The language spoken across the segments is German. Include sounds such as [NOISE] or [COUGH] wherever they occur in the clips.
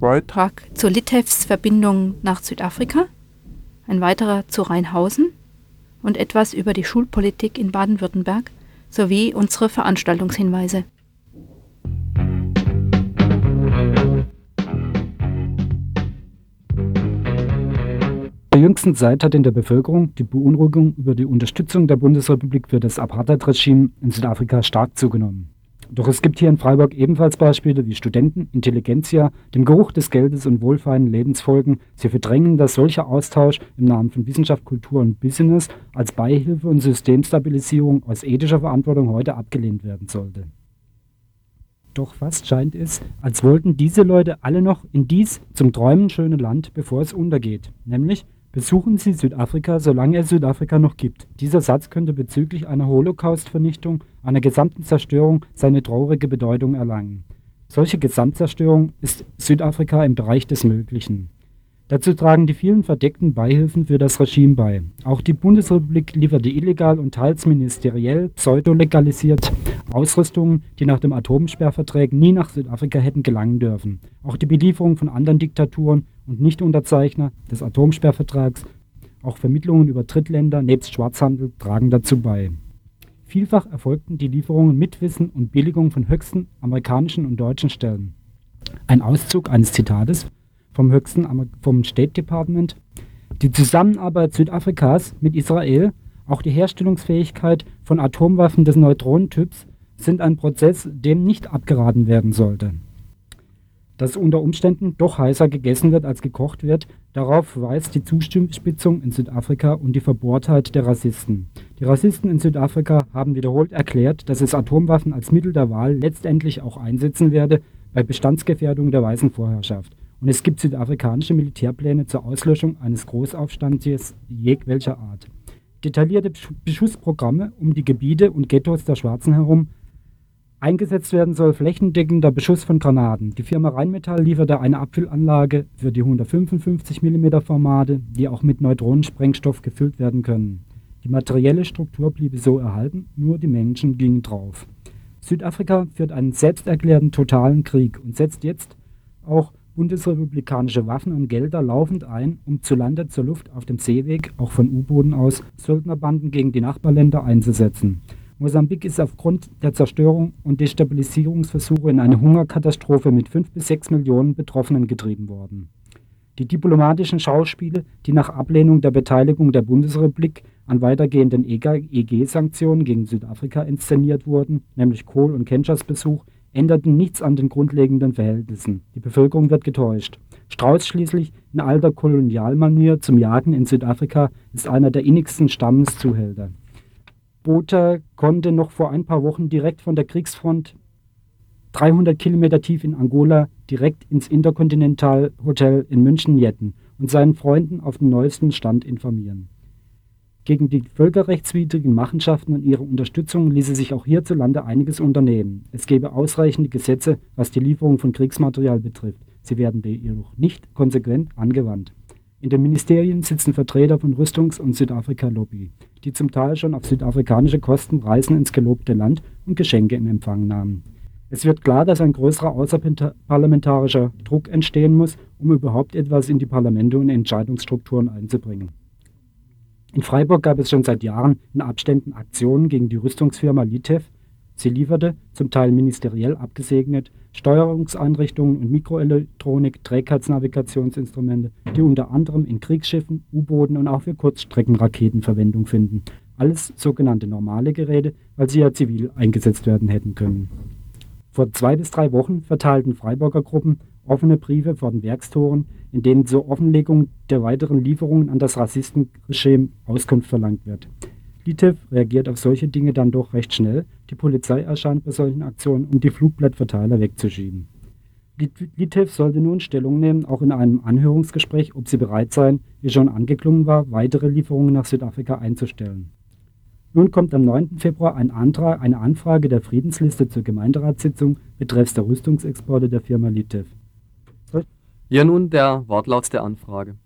Beitrag zur Litevs Verbindung nach Südafrika, ein weiterer zu Rheinhausen und etwas über die Schulpolitik in Baden-Württemberg sowie unsere Veranstaltungshinweise. der jüngsten Zeit hat in der Bevölkerung die Beunruhigung über die Unterstützung der Bundesrepublik für das Apartheid-Regime in Südafrika stark zugenommen. Doch es gibt hier in Freiburg ebenfalls Beispiele, wie Studenten, Intelligenzia, dem Geruch des Geldes und wohlfeilen Lebens folgen. Sie verdrängen, dass solcher Austausch im Namen von Wissenschaft, Kultur und Business als Beihilfe und Systemstabilisierung aus ethischer Verantwortung heute abgelehnt werden sollte. Doch fast scheint es, als wollten diese Leute alle noch in dies zum Träumen schöne Land, bevor es untergeht, nämlich Besuchen Sie Südafrika, solange es Südafrika noch gibt. Dieser Satz könnte bezüglich einer Holocaust-Vernichtung, einer gesamten Zerstörung seine traurige Bedeutung erlangen. Solche Gesamtzerstörung ist Südafrika im Bereich des Möglichen. Dazu tragen die vielen verdeckten Beihilfen für das Regime bei. Auch die Bundesrepublik lieferte illegal und teils ministeriell pseudolegalisiert Ausrüstungen, die nach dem Atomsperrvertrag nie nach Südafrika hätten gelangen dürfen. Auch die Belieferung von anderen Diktaturen und Nichtunterzeichner des Atomsperrvertrags, auch Vermittlungen über Drittländer nebst Schwarzhandel tragen dazu bei. Vielfach erfolgten die Lieferungen mit Wissen und Billigung von höchsten amerikanischen und deutschen Stellen. Ein Auszug eines Zitates vom höchsten vom State Department. Die Zusammenarbeit Südafrikas mit Israel, auch die Herstellungsfähigkeit von Atomwaffen des Neutronentyps sind ein Prozess, dem nicht abgeraten werden sollte. Dass unter Umständen doch heißer gegessen wird als gekocht wird, darauf weist die Zuspitzung in Südafrika und die Verbohrtheit der Rassisten. Die Rassisten in Südafrika haben wiederholt erklärt, dass es Atomwaffen als Mittel der Wahl letztendlich auch einsetzen werde bei Bestandsgefährdung der weißen Vorherrschaft. Und es gibt südafrikanische Militärpläne zur Auslöschung eines Großaufstands jegwelcher Art. Detaillierte Beschussprogramme um die Gebiete und Ghettos der Schwarzen herum Eingesetzt werden soll flächendeckender Beschuss von Granaten. Die Firma Rheinmetall lieferte eine Abfüllanlage für die 155 mm Formate, die auch mit Neutronensprengstoff gefüllt werden können. Die materielle Struktur bliebe so erhalten, nur die Menschen gingen drauf. Südafrika führt einen selbsterklärten totalen Krieg und setzt jetzt auch bundesrepublikanische Waffen und Gelder laufend ein, um zu Lande, zur Luft, auf dem Seeweg, auch von U-Booten aus, Söldnerbanden gegen die Nachbarländer einzusetzen. Mosambik ist aufgrund der Zerstörung und Destabilisierungsversuche in eine Hungerkatastrophe mit 5 bis 6 Millionen Betroffenen getrieben worden. Die diplomatischen Schauspiele, die nach Ablehnung der Beteiligung der Bundesrepublik an weitergehenden EG-Sanktionen gegen Südafrika inszeniert wurden, nämlich Kohl und Kenschers Besuch, änderten nichts an den grundlegenden Verhältnissen. Die Bevölkerung wird getäuscht. Strauß schließlich in alter Kolonialmanier zum Jagen in Südafrika ist einer der innigsten Stammeszuhälter. Botha konnte noch vor ein paar Wochen direkt von der Kriegsfront 300 Kilometer tief in Angola direkt ins Intercontinental Hotel in München jetten und seinen Freunden auf den neuesten Stand informieren. Gegen die völkerrechtswidrigen Machenschaften und ihre Unterstützung ließe sich auch hierzulande einiges unternehmen. Es gäbe ausreichende Gesetze, was die Lieferung von Kriegsmaterial betrifft. Sie werden jedoch nicht konsequent angewandt. In den Ministerien sitzen Vertreter von Rüstungs- und Südafrika-Lobby, die zum Teil schon auf südafrikanische Kosten Reisen ins gelobte Land und Geschenke in Empfang nahmen. Es wird klar, dass ein größerer außerparlamentarischer Druck entstehen muss, um überhaupt etwas in die Parlamente und Entscheidungsstrukturen einzubringen. In Freiburg gab es schon seit Jahren in Abständen Aktionen gegen die Rüstungsfirma Litev. Sie lieferte, zum Teil ministeriell abgesegnet, Steuerungseinrichtungen und Mikroelektronik, Trägheitsnavigationsinstrumente, die unter anderem in Kriegsschiffen, U-Booten und auch für Kurzstreckenraketen Verwendung finden. Alles sogenannte normale Geräte, weil sie ja zivil eingesetzt werden hätten können. Vor zwei bis drei Wochen verteilten Freiburger Gruppen offene Briefe vor den Werkstoren, in denen zur Offenlegung der weiteren Lieferungen an das Rassistenregime Auskunft verlangt wird. Litev reagiert auf solche Dinge dann doch recht schnell. Die Polizei erscheint bei solchen Aktionen, um die Flugblattverteiler wegzuschieben. Litev sollte nun Stellung nehmen, auch in einem Anhörungsgespräch, ob sie bereit seien, wie schon angeklungen war, weitere Lieferungen nach Südafrika einzustellen. Nun kommt am 9. Februar ein Antrag, eine Anfrage der Friedensliste zur Gemeinderatssitzung betreffs der Rüstungsexporte der Firma Litev. Hier nun der Wortlaut der Anfrage.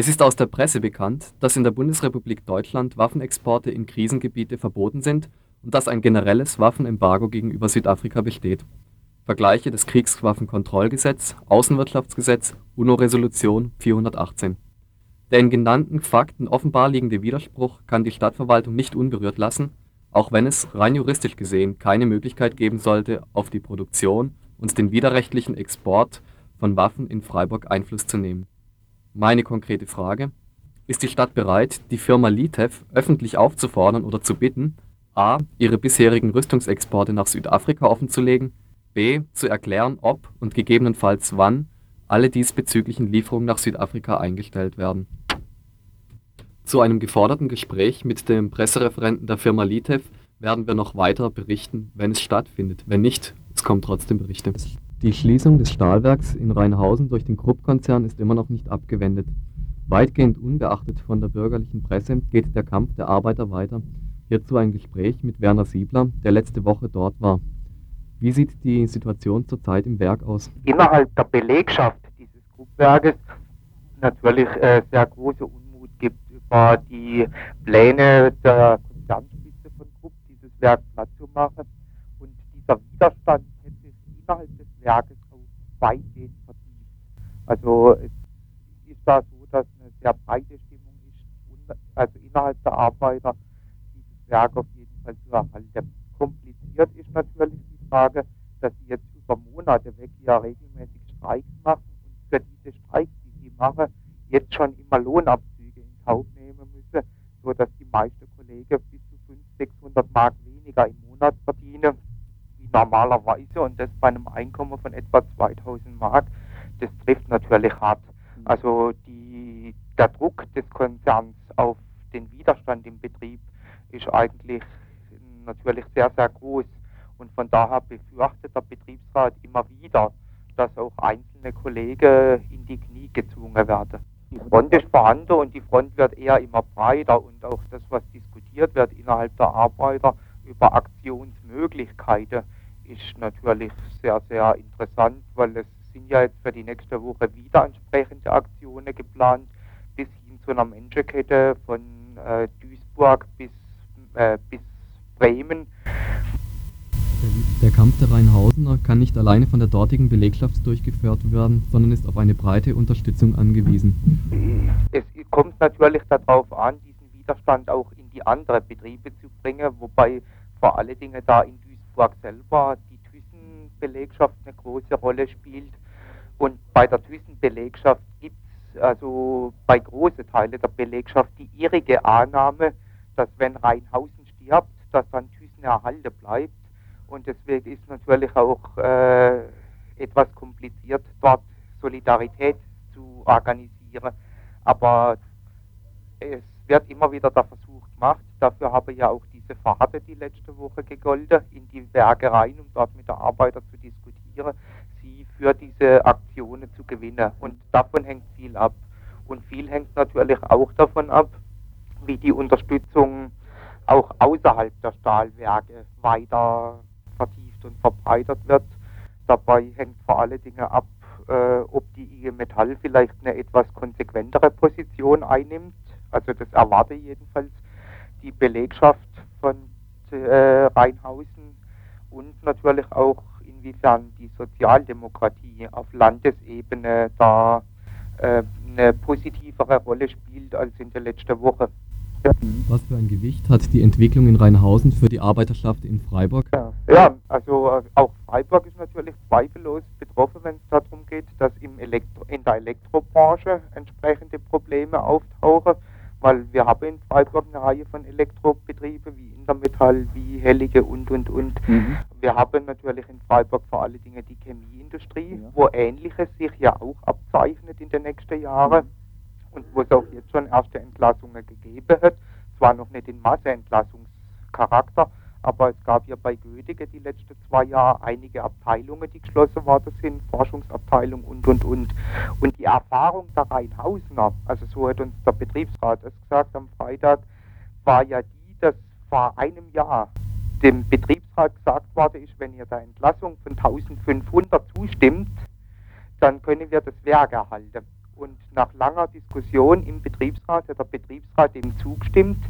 Es ist aus der Presse bekannt, dass in der Bundesrepublik Deutschland Waffenexporte in Krisengebiete verboten sind und dass ein generelles Waffenembargo gegenüber Südafrika besteht. Vergleiche des Kriegswaffenkontrollgesetz, Außenwirtschaftsgesetz, UNO-Resolution 418. Der in genannten Fakten offenbar liegende Widerspruch kann die Stadtverwaltung nicht unberührt lassen, auch wenn es rein juristisch gesehen keine Möglichkeit geben sollte, auf die Produktion und den widerrechtlichen Export von Waffen in Freiburg Einfluss zu nehmen. Meine konkrete Frage: Ist die Stadt bereit, die Firma Litev öffentlich aufzufordern oder zu bitten, a. ihre bisherigen Rüstungsexporte nach Südafrika offenzulegen, b. zu erklären, ob und gegebenenfalls wann alle diesbezüglichen Lieferungen nach Südafrika eingestellt werden zu einem geforderten Gespräch mit dem Pressereferenten der Firma Litev werden wir noch weiter berichten, wenn es stattfindet. Wenn nicht, es kommen trotzdem Berichte. Die Schließung des Stahlwerks in Rheinhausen durch den Krupp-Konzern ist immer noch nicht abgewendet. Weitgehend unbeachtet von der bürgerlichen Presse geht der Kampf der Arbeiter weiter. Hierzu ein Gespräch mit Werner Siebler, der letzte Woche dort war. Wie sieht die Situation zurzeit im Werk aus? Innerhalb der Belegschaft dieses Kruppwerkes natürlich äh, sehr große war die Pläne der Konzernspitze von Krupp, dieses Werk platt zu machen. Und dieser Widerstand hätte sich innerhalb Werkes auch weitgehend vertieft. Also es ist da so, dass eine sehr breite Stimmung ist, also innerhalb der Arbeiter, dieses Werk auf jeden Fall zu erhalten. Kompliziert ist natürlich die Frage, dass sie jetzt über Monate weg ja regelmäßig Streiks machen und für diese Streiks, die sie machen, jetzt schon immer Lohnabzüge in Kauf nehmen so dass die meisten Kollegen bis zu 500, 600 Mark weniger im Monat verdienen normalerweise und das bei einem Einkommen von etwa 2000 Mark. Das trifft natürlich hart. Mhm. Also die, der Druck des Konzerns auf den Widerstand im Betrieb ist eigentlich natürlich sehr, sehr groß. Und von daher befürchtet der Betriebsrat immer wieder, dass auch einzelne Kollegen in die Knie gezwungen werden. Die Front ist vorhanden und die Front wird eher immer breiter und auch das, was diskutiert wird innerhalb der Arbeiter über Aktionsmöglichkeiten, ist natürlich sehr, sehr interessant, weil es sind ja jetzt für die nächste Woche wieder entsprechende Aktionen geplant, bis hin zu einer Menschenkette von äh, Duisburg bis, äh, bis Bremen. Der Kampf der Rheinhausener kann nicht alleine von der dortigen Belegschaft durchgeführt werden, sondern ist auf eine breite Unterstützung angewiesen. Es kommt natürlich darauf an, diesen Widerstand auch in die anderen Betriebe zu bringen, wobei vor allen Dingen da in Duisburg selber die Thyssen-Belegschaft eine große Rolle spielt. Und bei der Thyssen-Belegschaft gibt es also bei großen Teilen der Belegschaft die irrige Annahme, dass wenn Rheinhausen stirbt, dass dann Thyssen erhalten bleibt und deswegen ist natürlich auch äh, etwas kompliziert, dort Solidarität zu organisieren. Aber es wird immer wieder der Versuch gemacht. Dafür habe ja auch diese Fahrt die letzte Woche gegolten, in die Werke rein, um dort mit der Arbeiter zu diskutieren, sie für diese Aktionen zu gewinnen. Und davon hängt viel ab. Und viel hängt natürlich auch davon ab, wie die Unterstützung auch außerhalb der Stahlwerke weiter vertieft und verbreitert wird. Dabei hängt vor allen Dingen ab, äh, ob die IG Metall vielleicht eine etwas konsequentere Position einnimmt. Also das erwarte jedenfalls die Belegschaft von äh, Rheinhausen und natürlich auch inwiefern die Sozialdemokratie auf Landesebene da äh, eine positivere Rolle spielt als in der letzten Woche. Was für ein Gewicht hat die Entwicklung in Rheinhausen für die Arbeiterschaft in Freiburg? Ja, ja also äh, auch Freiburg ist natürlich zweifellos betroffen, wenn es darum geht, dass im Elektro in der Elektrobranche entsprechende Probleme auftauchen, weil wir haben in Freiburg eine Reihe von Elektrobetrieben wie Intermetall, wie Hellige und und und. Mhm. Wir haben natürlich in Freiburg vor allen Dingen die Chemieindustrie, ja. wo Ähnliches sich ja auch abzeichnet in den nächsten Jahren. Mhm und wo es auch jetzt schon erste Entlassungen gegeben hat. Zwar noch nicht in Masseentlassungscharakter, aber es gab ja bei Goethe die letzten zwei Jahre einige Abteilungen, die geschlossen worden sind, Forschungsabteilung und, und, und. Und die Erfahrung der Rheinhausener, also so hat uns der Betriebsrat es gesagt am Freitag, war ja die, dass vor einem Jahr dem Betriebsrat gesagt worden ist, wenn ihr der Entlassung von 1500 zustimmt, dann können wir das Werk erhalten. Und nach langer Diskussion im Betriebsrat hat der Betriebsrat dem zugestimmt.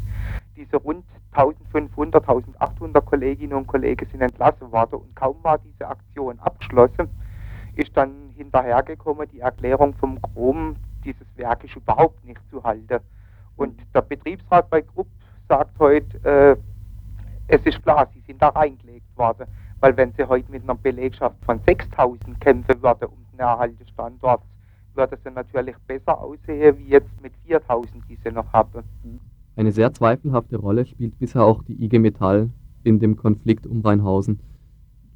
Diese rund 1500, 1800 Kolleginnen und Kollegen sind entlassen worden und kaum war diese Aktion abgeschlossen, ist dann hinterhergekommen die Erklärung vom Chrom, dieses Werk ist überhaupt nicht zu halten. Und der Betriebsrat bei Grupp sagt heute, äh, es ist klar, sie sind da reingelegt worden, weil wenn sie heute mit einer Belegschaft von 6000 kämpfen würden um den Erhalt des Standorts, würde sie natürlich besser aussehen, wie jetzt mit 4000, die sie noch haben. Eine sehr zweifelhafte Rolle spielt bisher auch die IG Metall in dem Konflikt um Rheinhausen.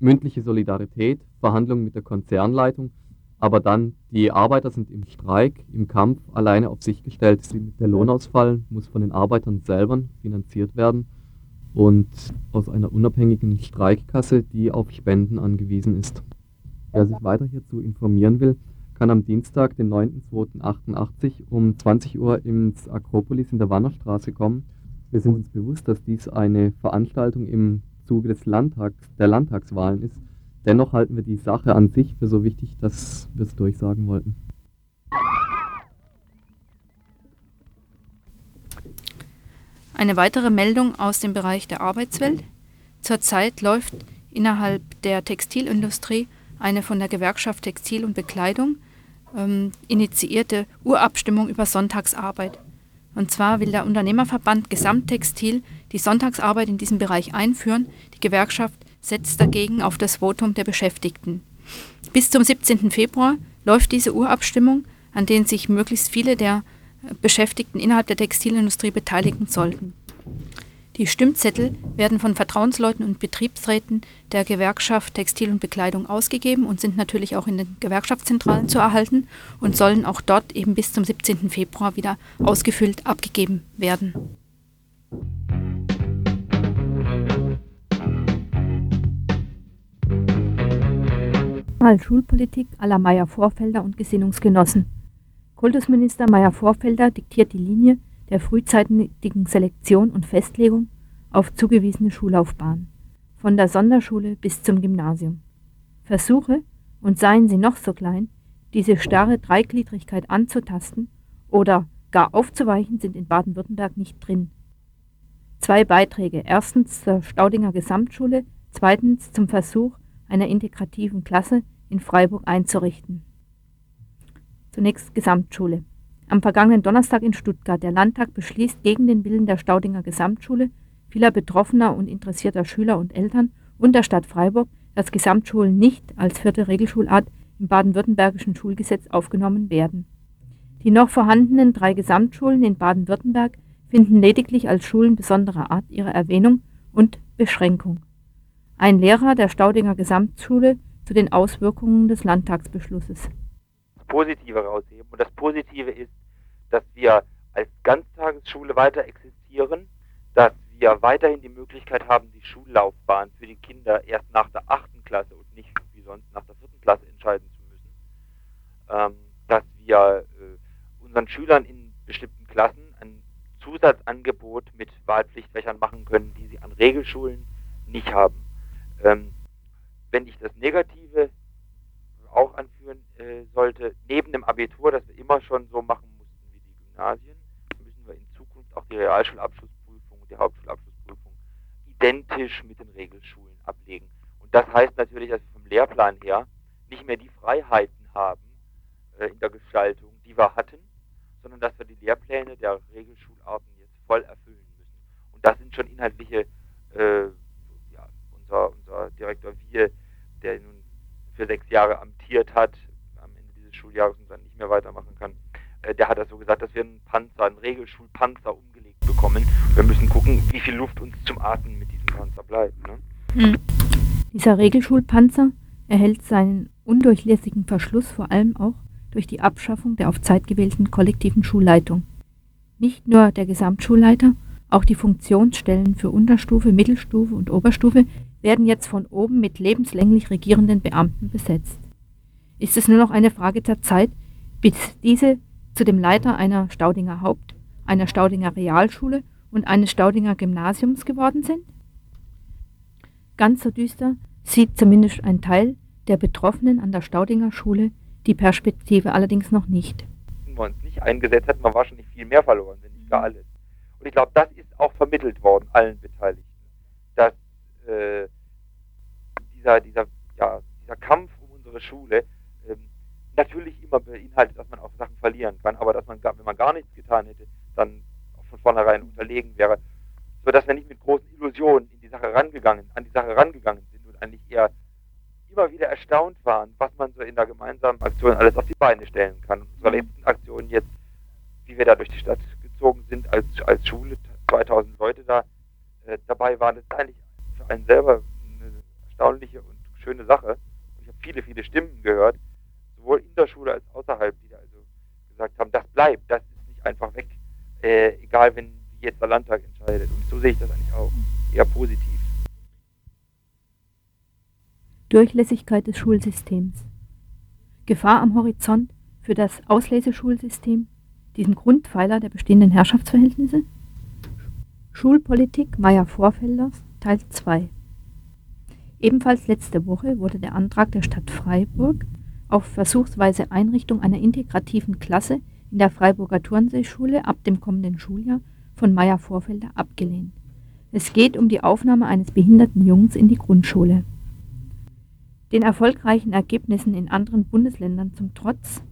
Mündliche Solidarität, Verhandlungen mit der Konzernleitung, aber dann die Arbeiter sind im Streik, im Kampf alleine auf sich gestellt. Der Lohnausfall muss von den Arbeitern selber finanziert werden und aus einer unabhängigen Streikkasse, die auf Spenden angewiesen ist. Wer sich weiter hierzu informieren will, kann am Dienstag, den 9.2.88 um 20 Uhr ins Akropolis in der Wannerstraße kommen. Wir sind uns bewusst, dass dies eine Veranstaltung im Zuge des Landtags, der Landtagswahlen ist. Dennoch halten wir die Sache an sich für so wichtig, dass wir es durchsagen wollten. Eine weitere Meldung aus dem Bereich der Arbeitswelt. Zurzeit läuft innerhalb der Textilindustrie eine von der Gewerkschaft Textil und Bekleidung ähm, initiierte Urabstimmung über Sonntagsarbeit. Und zwar will der Unternehmerverband Gesamttextil die Sonntagsarbeit in diesem Bereich einführen. Die Gewerkschaft setzt dagegen auf das Votum der Beschäftigten. Bis zum 17. Februar läuft diese Urabstimmung, an denen sich möglichst viele der äh, Beschäftigten innerhalb der Textilindustrie beteiligen sollten. Die Stimmzettel werden von Vertrauensleuten und Betriebsräten der Gewerkschaft Textil und Bekleidung ausgegeben und sind natürlich auch in den Gewerkschaftszentralen zu erhalten und sollen auch dort eben bis zum 17. Februar wieder ausgefüllt abgegeben werden. Schulpolitik aller Meyer-Vorfelder und Gesinnungsgenossen. Kultusminister Meyer-Vorfelder diktiert die Linie der frühzeitigen Selektion und Festlegung auf zugewiesene Schullaufbahn, von der Sonderschule bis zum Gymnasium. Versuche, und seien sie noch so klein, diese starre Dreigliedrigkeit anzutasten oder gar aufzuweichen, sind in Baden-Württemberg nicht drin. Zwei Beiträge. Erstens zur Staudinger Gesamtschule, zweitens zum Versuch einer integrativen Klasse in Freiburg einzurichten. Zunächst Gesamtschule. Am vergangenen Donnerstag in Stuttgart. Der Landtag beschließt gegen den Willen der Staudinger Gesamtschule, vieler betroffener und interessierter Schüler und Eltern und der Stadt Freiburg, dass Gesamtschulen nicht als vierte Regelschulart im baden-württembergischen Schulgesetz aufgenommen werden. Die noch vorhandenen drei Gesamtschulen in Baden-Württemberg finden lediglich als Schulen besonderer Art ihre Erwähnung und Beschränkung. Ein Lehrer der Staudinger Gesamtschule zu den Auswirkungen des Landtagsbeschlusses. Positive rausheben. Und das Positive ist, dass wir als Ganztagesschule weiter existieren, dass wir weiterhin die Möglichkeit haben, die Schullaufbahn für die Kinder erst nach der achten Klasse und nicht wie sonst nach der vierten Klasse entscheiden zu müssen. Ähm, dass wir äh, unseren Schülern in bestimmten Klassen ein Zusatzangebot mit Wahlpflichtfächern machen können, die sie an Regelschulen nicht haben. Ähm, wenn ich das Negative äh, sollte, neben dem Abitur, das wir immer schon so machen mussten wie die Gymnasien, müssen wir in Zukunft auch die Realschulabschlussprüfung und die Hauptschulabschlussprüfung identisch mit den Regelschulen ablegen. Und das heißt natürlich, dass wir vom Lehrplan her nicht mehr die Freiheiten haben äh, in der Gestaltung, die wir hatten, sondern dass wir die Lehrpläne der Regelschularten jetzt voll erfüllen müssen. Und das sind schon inhaltliche, äh, ja, unser, unser Direktor Wiehe, der nun für sechs Jahre amtiert hat, Schuljahres und dann nicht mehr weitermachen kann, äh, der hat das so gesagt, dass wir einen Panzer, einen Regelschulpanzer umgelegt bekommen. Wir müssen gucken, wie viel Luft uns zum Atmen mit diesem Panzer bleibt. Ne? Mhm. Dieser Regelschulpanzer erhält seinen undurchlässigen Verschluss vor allem auch durch die Abschaffung der auf Zeit gewählten kollektiven Schulleitung. Nicht nur der Gesamtschulleiter, auch die Funktionsstellen für Unterstufe, Mittelstufe und Oberstufe werden jetzt von oben mit lebenslänglich regierenden Beamten besetzt. Ist es nur noch eine Frage der Zeit, bis diese zu dem Leiter einer Staudinger Haupt-, einer Staudinger Realschule und eines Staudinger Gymnasiums geworden sind? Ganz so düster sieht zumindest ein Teil der Betroffenen an der Staudinger Schule die Perspektive allerdings noch nicht. Wenn wir uns nicht eingesetzt hätten, wir wahrscheinlich viel mehr verloren, wenn nicht gar alles. Und ich glaube, das ist auch vermittelt worden allen Beteiligten, dass äh, dieser, dieser, ja, dieser Kampf um unsere Schule natürlich immer beinhaltet, dass man auch Sachen verlieren kann, aber dass man, wenn man gar nichts getan hätte, dann auch von vornherein unterlegen wäre, sodass wir nicht mit großen Illusionen in die Sache rangegangen, an die Sache rangegangen sind und eigentlich eher immer wieder erstaunt waren, was man so in der gemeinsamen Aktion alles auf die Beine stellen kann. Und unsere mhm. letzten Aktion jetzt, wie wir da durch die Stadt gezogen sind als, als Schule, 2000 Leute da äh, dabei waren, das ist eigentlich für einen selber eine erstaunliche und schöne Sache. ich habe viele, viele Stimmen gehört, sowohl in der Schule als außerhalb, die da also gesagt haben, das bleibt, das ist nicht einfach weg, äh, egal wenn jetzt der Landtag entscheidet. Und so sehe ich das eigentlich auch eher positiv. Durchlässigkeit des Schulsystems. Gefahr am Horizont für das Ausleseschulsystem, diesen Grundpfeiler der bestehenden Herrschaftsverhältnisse? Schulpolitik Meyer Vorfelders Teil 2 Ebenfalls letzte Woche wurde der Antrag der Stadt Freiburg auf versuchsweise Einrichtung einer integrativen Klasse in der Freiburger Turnseeschule ab dem kommenden Schuljahr von Meyer Vorfelder abgelehnt. Es geht um die Aufnahme eines behinderten Jungs in die Grundschule. Den erfolgreichen Ergebnissen in anderen Bundesländern zum Trotz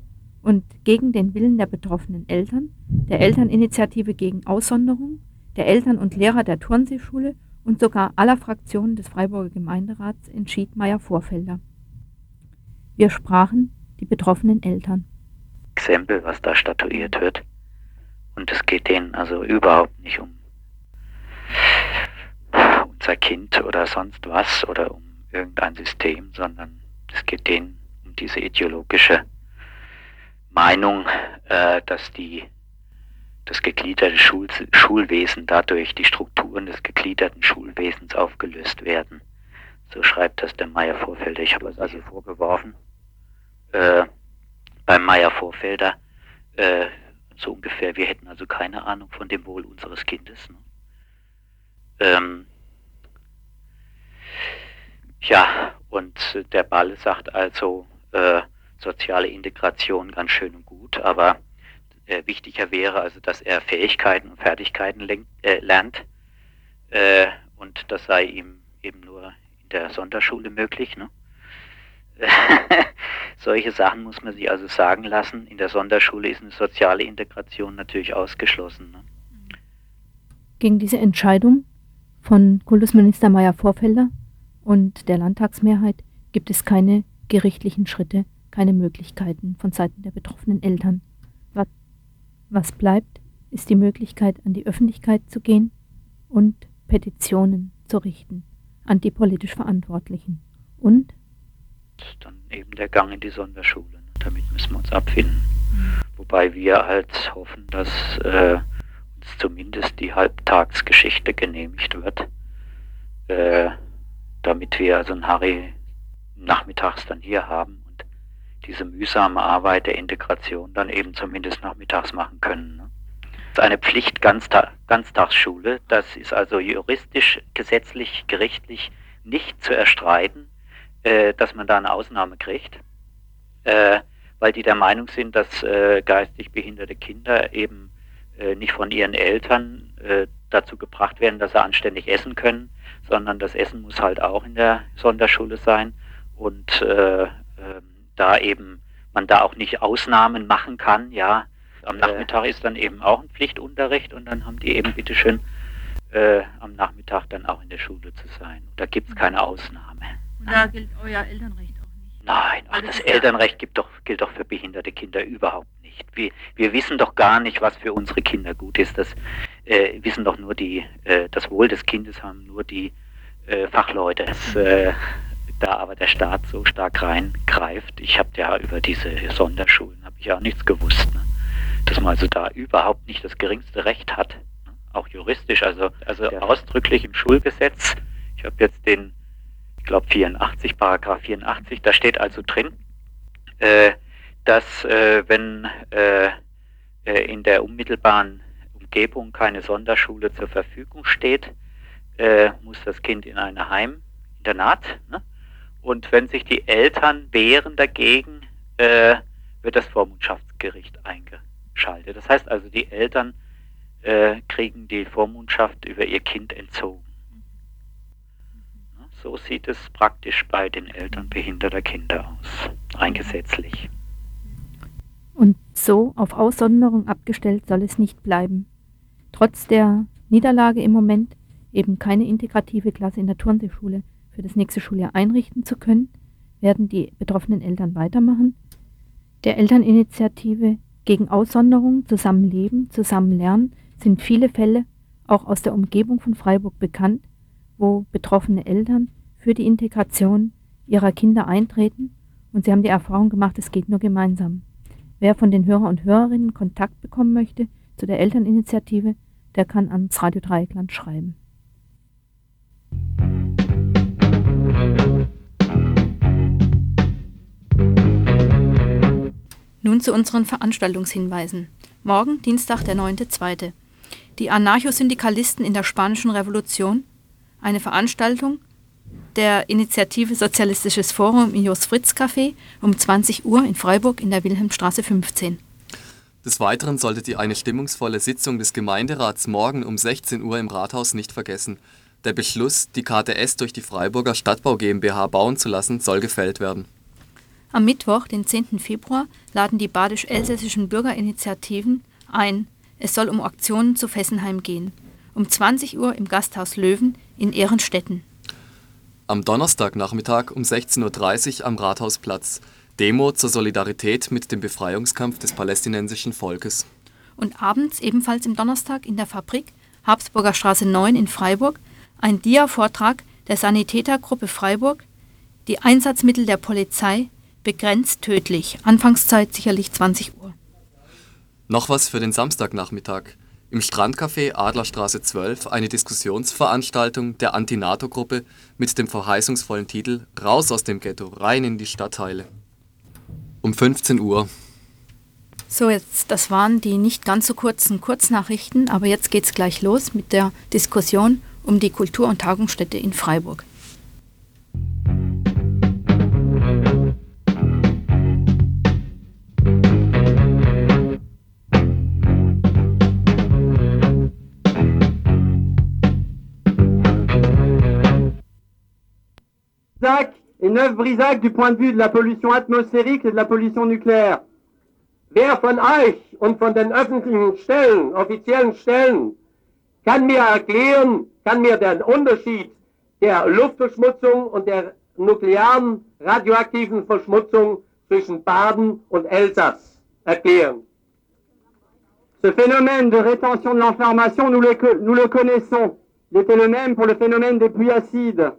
und gegen den Willen der betroffenen Eltern, der Elterninitiative gegen Aussonderung, der Eltern und Lehrer der Turnseeschule und sogar aller Fraktionen des Freiburger Gemeinderats entschied Meyer Vorfelder. Wir sprachen die betroffenen Eltern. Exempel, was da statuiert wird. Und es geht denen also überhaupt nicht um unser Kind oder sonst was oder um irgendein System, sondern es geht denen um diese ideologische Meinung, äh, dass die das gegliederte Schul Schulwesen dadurch die Strukturen des gegliederten Schulwesens aufgelöst werden. So schreibt das der Meier Vorfelder. Ich habe es also vorgeworfen, äh, beim Meier Vorfelder, äh, so ungefähr, wir hätten also keine Ahnung von dem Wohl unseres Kindes. Ne? Ähm, ja, und der Ball sagt also, äh, soziale Integration ganz schön und gut, aber äh, wichtiger wäre also, dass er Fähigkeiten und Fertigkeiten lenkt, äh, lernt äh, und das sei ihm eben nur in der Sonderschule möglich. Ne? [LAUGHS] Solche Sachen muss man sich also sagen lassen. In der Sonderschule ist eine soziale Integration natürlich ausgeschlossen. Ne? Gegen diese Entscheidung von Kultusminister Meyer Vorfelder und der Landtagsmehrheit gibt es keine gerichtlichen Schritte, keine Möglichkeiten von Seiten der betroffenen Eltern. Was, was bleibt, ist die Möglichkeit, an die Öffentlichkeit zu gehen und Petitionen zu richten an die politisch Verantwortlichen und dann eben der Gang in die Sonderschule. Ne? Damit müssen wir uns abfinden. Mhm. Wobei wir halt hoffen, dass äh, uns zumindest die Halbtagsgeschichte genehmigt wird, äh, damit wir also einen Harry nachmittags dann hier haben und diese mühsame Arbeit der Integration dann eben zumindest nachmittags machen können. Ne? Das ist eine Pflicht Ganzta Ganztagsschule, das ist also juristisch, gesetzlich, gerichtlich nicht zu erstreiten äh, dass man da eine Ausnahme kriegt, äh, weil die der Meinung sind, dass äh, geistig behinderte Kinder eben äh, nicht von ihren Eltern äh, dazu gebracht werden, dass sie anständig essen können, sondern das Essen muss halt auch in der Sonderschule sein und äh, ähm, da eben man da auch nicht Ausnahmen machen kann, ja. Am Nachmittag ist dann eben auch ein Pflichtunterricht und dann haben die eben bitteschön äh, am Nachmittag dann auch in der Schule zu sein. Da gibt es keine Ausnahme. Und da gilt euer Elternrecht auch nicht. Nein, ach, das, das Elternrecht gibt doch, gilt doch für behinderte Kinder überhaupt nicht. Wir, wir wissen doch gar nicht, was für unsere Kinder gut ist. Das äh, wissen doch nur die, äh, das Wohl des Kindes haben nur die äh, Fachleute. Das, äh, da aber der Staat so stark reingreift, ich habe ja über diese Sonderschulen habe ich ja auch nichts gewusst, ne? dass man also da überhaupt nicht das geringste Recht hat, ne? auch juristisch, also also ausdrücklich im Schulgesetz. Ich habe jetzt den ich glaube 84, Paragraph 84, da steht also drin, äh, dass äh, wenn äh, äh, in der unmittelbaren Umgebung keine Sonderschule zur Verfügung steht, äh, muss das Kind in eine Heiminternat. Ne? Und wenn sich die Eltern wehren dagegen, äh, wird das Vormundschaftsgericht eingeschaltet. Das heißt also, die Eltern kriegen die Vormundschaft über ihr Kind entzogen. So sieht es praktisch bei den Eltern behinderter Kinder aus, rein gesetzlich. Und so auf Aussonderung abgestellt soll es nicht bleiben. Trotz der Niederlage im Moment, eben keine integrative Klasse in der Turnseeschule für das nächste Schuljahr einrichten zu können, werden die betroffenen Eltern weitermachen. Der Elterninitiative gegen Aussonderung, Zusammenleben, Zusammenlernen sind viele Fälle auch aus der Umgebung von Freiburg bekannt, wo betroffene Eltern für die Integration ihrer Kinder eintreten und sie haben die Erfahrung gemacht, es geht nur gemeinsam. Wer von den Hörer und Hörerinnen Kontakt bekommen möchte zu der Elterninitiative, der kann ans Radio Dreieckland schreiben. Nun zu unseren Veranstaltungshinweisen. Morgen, Dienstag, der 9.2. Die Anarchosyndikalisten in der Spanischen Revolution eine Veranstaltung der Initiative Sozialistisches Forum im Jos Fritz Café um 20 Uhr in Freiburg in der Wilhelmstraße 15. Des Weiteren solltet ihr eine stimmungsvolle Sitzung des Gemeinderats morgen um 16 Uhr im Rathaus nicht vergessen. Der Beschluss, die KTS durch die Freiburger Stadtbau GmbH bauen zu lassen, soll gefällt werden. Am Mittwoch, den 10. Februar, laden die badisch-elsässischen Bürgerinitiativen ein. Es soll um Aktionen zu Fessenheim gehen um 20 Uhr im Gasthaus Löwen in Ehrenstetten. Am Donnerstagnachmittag um 16.30 Uhr am Rathausplatz. Demo zur Solidarität mit dem Befreiungskampf des palästinensischen Volkes. Und abends ebenfalls im Donnerstag in der Fabrik Habsburger Straße 9 in Freiburg ein Dia-Vortrag der Sanitätergruppe Freiburg, die Einsatzmittel der Polizei begrenzt tödlich. Anfangszeit sicherlich 20 Uhr. Noch was für den Samstagnachmittag. Im Strandcafé Adlerstraße 12 eine Diskussionsveranstaltung der Anti-NATO-Gruppe mit dem verheißungsvollen Titel Raus aus dem Ghetto, rein in die Stadtteile. Um 15 Uhr. So, jetzt, das waren die nicht ganz so kurzen Kurznachrichten, aber jetzt geht's gleich los mit der Diskussion um die Kultur- und Tagungsstätte in Freiburg. Et Neuf-Brisac du point de vue de la pollution atmosphérique et de la pollution nucléaire. Wer von euch und von den öffentlichen Stellen, offiziellen Stellen, kann mir erklären, kann mir den Unterschied der Luftverschmutzung und der nuklearen radioaktiven Verschmutzung zwischen Baden und Elsass erklären? Ce phénomène de rétention de l'information, nous, nous, le connaissons. Il était le même pour le phénomène des pluies acides.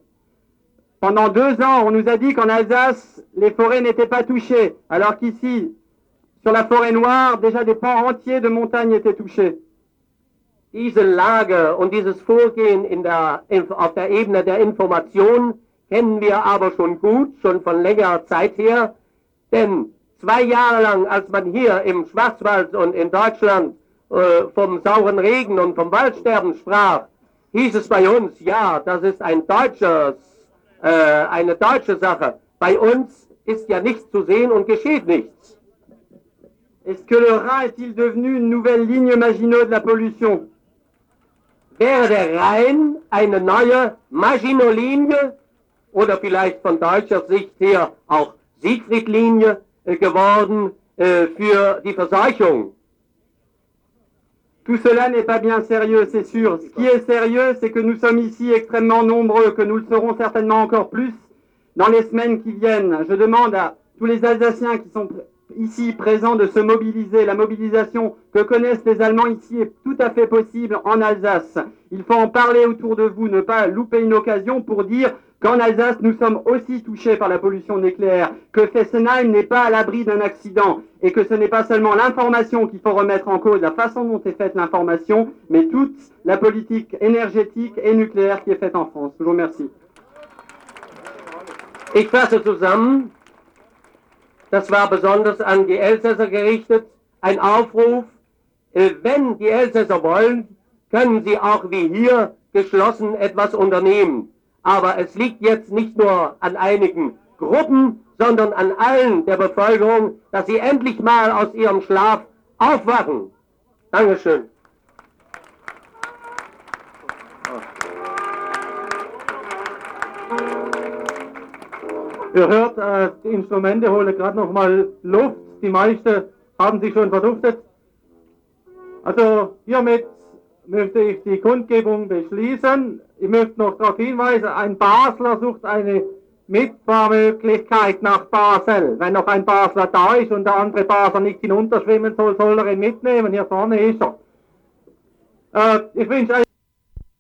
Pendant deux ans, on nous a dit qu'en Alsace, les forêts n'étaient pas touchées, alors qu'ici, sur la forêt noire, déjà des pans entiers de montagnes étaient touchés. Diese Lage und dieses Vorgehen in der, auf der Ebene der Information kennen wir aber schon gut, schon von längerer Zeit her. Denn zwei Jahre lang, als man hier im Schwarzwald und in Deutschland äh, vom sauren Regen und vom Waldsterben sprach, hieß es bei uns, ja, das ist ein deutsches äh, eine deutsche Sache. Bei uns ist ja nichts zu sehen und geschieht nichts. Est-ce que le Rhin est-il devenu une nouvelle ligne Maginot de la pollution? Wäre der Rhein eine neue Maginot-Linie oder vielleicht von deutscher Sicht her auch Siegfried-Linie äh, geworden äh, für die Verseuchung? Tout cela n'est pas bien sérieux, c'est sûr. Ce qui est sérieux, c'est que nous sommes ici extrêmement nombreux, que nous le serons certainement encore plus dans les semaines qui viennent. Je demande à tous les Alsaciens qui sont ici présents de se mobiliser. La mobilisation que connaissent les Allemands ici est tout à fait possible en Alsace. Il faut en parler autour de vous, ne pas louper une occasion pour dire qu'en Alsace, nous sommes aussi touchés par la pollution nucléaire, que Fessenheim n'est pas à l'abri d'un accident, et que ce n'est pas seulement l'information qu'il faut remettre en cause, la façon dont est faite l'information, mais toute la politique énergétique et nucléaire qui est faite en France. Je vous remercie. Ich fasse zusammen, das war besonders an die Elsässer gerichtet, ein Aufruf, äh, wenn die Elsässer wollen, können sie auch wie hier geschlossen etwas unternehmen. Aber es liegt jetzt nicht nur an einigen Gruppen, sondern an allen der Bevölkerung, dass sie endlich mal aus ihrem Schlaf aufwachen. Dankeschön. Ihr hört, äh, die Instrumente holen gerade nochmal Luft. Die meisten haben sich schon verduftet. Also hiermit möchte ich die Kundgebung beschließen. Ich möchte noch darauf hinweisen, ein Basler sucht eine Mitfahrmöglichkeit nach Basel. Wenn noch ein Basler da ist und der andere Basler nicht hinunterschwimmen soll, soll er ihn mitnehmen. Hier vorne ist er. Äh, ich wünsche